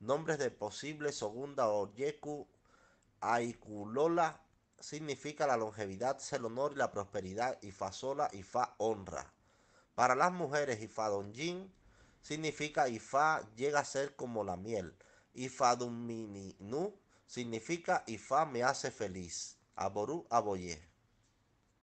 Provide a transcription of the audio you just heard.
nombres de posible segunda o yeku Aikulola significa la longevidad, el honor y la prosperidad, y fa Sola y Fa honra. Para las mujeres, Ifadonjin significa Ifa llega a ser como la miel. Ifadumini Nu significa Ifa me hace feliz. Aboru Aboye.